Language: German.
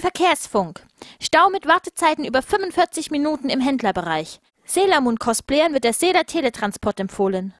Verkehrsfunk. Stau mit Wartezeiten über 45 Minuten im Händlerbereich. Selamun-Cosplayern wird der Seda Teletransport empfohlen.